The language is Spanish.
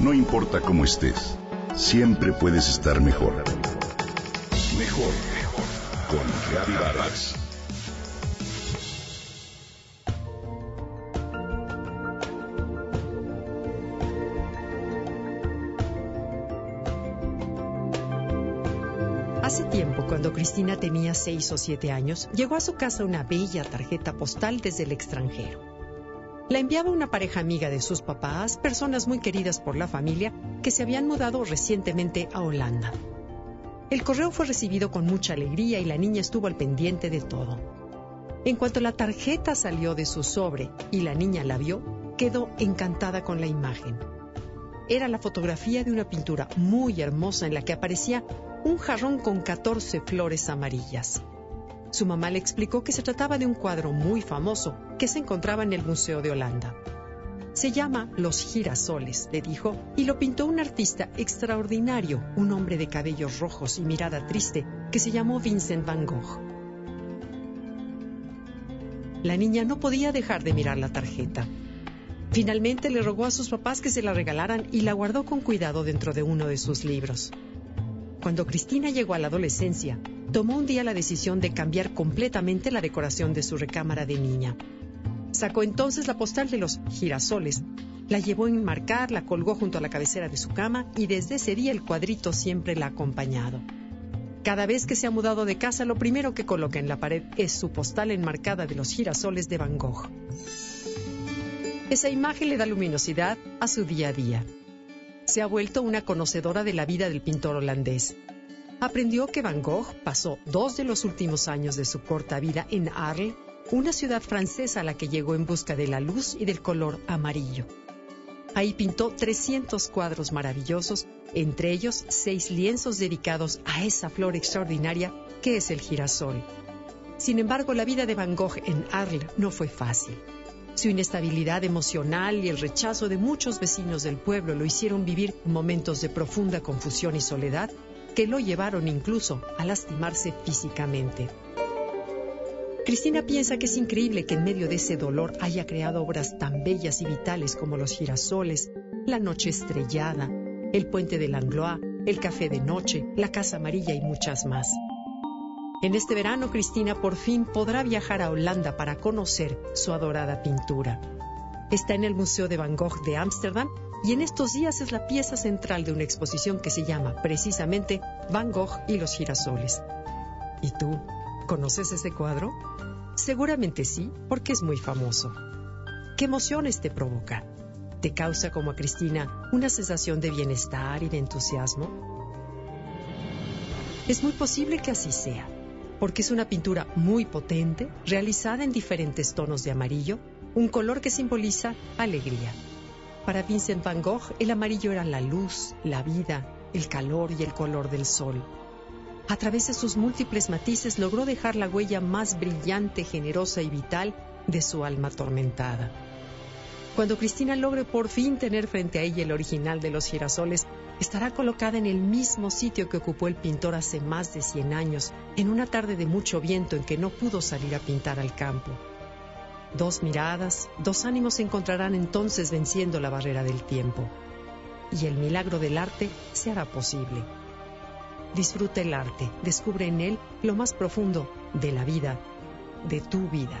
No importa cómo estés, siempre puedes estar mejor. Mejor, mejor. Con Vargas. Hace tiempo, cuando Cristina tenía seis o siete años, llegó a su casa una bella tarjeta postal desde el extranjero. La enviaba una pareja amiga de sus papás, personas muy queridas por la familia, que se habían mudado recientemente a Holanda. El correo fue recibido con mucha alegría y la niña estuvo al pendiente de todo. En cuanto la tarjeta salió de su sobre y la niña la vio, quedó encantada con la imagen. Era la fotografía de una pintura muy hermosa en la que aparecía un jarrón con 14 flores amarillas. Su mamá le explicó que se trataba de un cuadro muy famoso que se encontraba en el Museo de Holanda. Se llama Los girasoles, le dijo, y lo pintó un artista extraordinario, un hombre de cabellos rojos y mirada triste, que se llamó Vincent van Gogh. La niña no podía dejar de mirar la tarjeta. Finalmente le rogó a sus papás que se la regalaran y la guardó con cuidado dentro de uno de sus libros. Cuando Cristina llegó a la adolescencia, tomó un día la decisión de cambiar completamente la decoración de su recámara de niña. Sacó entonces la postal de los girasoles, la llevó a enmarcar, la colgó junto a la cabecera de su cama y desde ese día el cuadrito siempre la ha acompañado. Cada vez que se ha mudado de casa, lo primero que coloca en la pared es su postal enmarcada de los girasoles de Van Gogh. Esa imagen le da luminosidad a su día a día se ha vuelto una conocedora de la vida del pintor holandés. Aprendió que Van Gogh pasó dos de los últimos años de su corta vida en Arles, una ciudad francesa a la que llegó en busca de la luz y del color amarillo. Ahí pintó 300 cuadros maravillosos, entre ellos seis lienzos dedicados a esa flor extraordinaria que es el girasol. Sin embargo, la vida de Van Gogh en Arles no fue fácil. Su inestabilidad emocional y el rechazo de muchos vecinos del pueblo lo hicieron vivir momentos de profunda confusión y soledad que lo llevaron incluso a lastimarse físicamente. Cristina piensa que es increíble que en medio de ese dolor haya creado obras tan bellas y vitales como Los girasoles, La noche estrellada, El puente de Langlois, El café de noche, La casa amarilla y muchas más. En este verano, Cristina por fin podrá viajar a Holanda para conocer su adorada pintura. Está en el Museo de Van Gogh de Ámsterdam y en estos días es la pieza central de una exposición que se llama precisamente Van Gogh y los girasoles. ¿Y tú? ¿Conoces ese cuadro? Seguramente sí, porque es muy famoso. ¿Qué emociones te provoca? ¿Te causa como a Cristina una sensación de bienestar y de entusiasmo? Es muy posible que así sea porque es una pintura muy potente, realizada en diferentes tonos de amarillo, un color que simboliza alegría. Para Vincent van Gogh, el amarillo era la luz, la vida, el calor y el color del sol. A través de sus múltiples matices logró dejar la huella más brillante, generosa y vital de su alma atormentada. Cuando Cristina logre por fin tener frente a ella el original de los girasoles, estará colocada en el mismo sitio que ocupó el pintor hace más de 100 años, en una tarde de mucho viento en que no pudo salir a pintar al campo. Dos miradas, dos ánimos se encontrarán entonces venciendo la barrera del tiempo. Y el milagro del arte se hará posible. Disfruta el arte, descubre en él lo más profundo de la vida, de tu vida.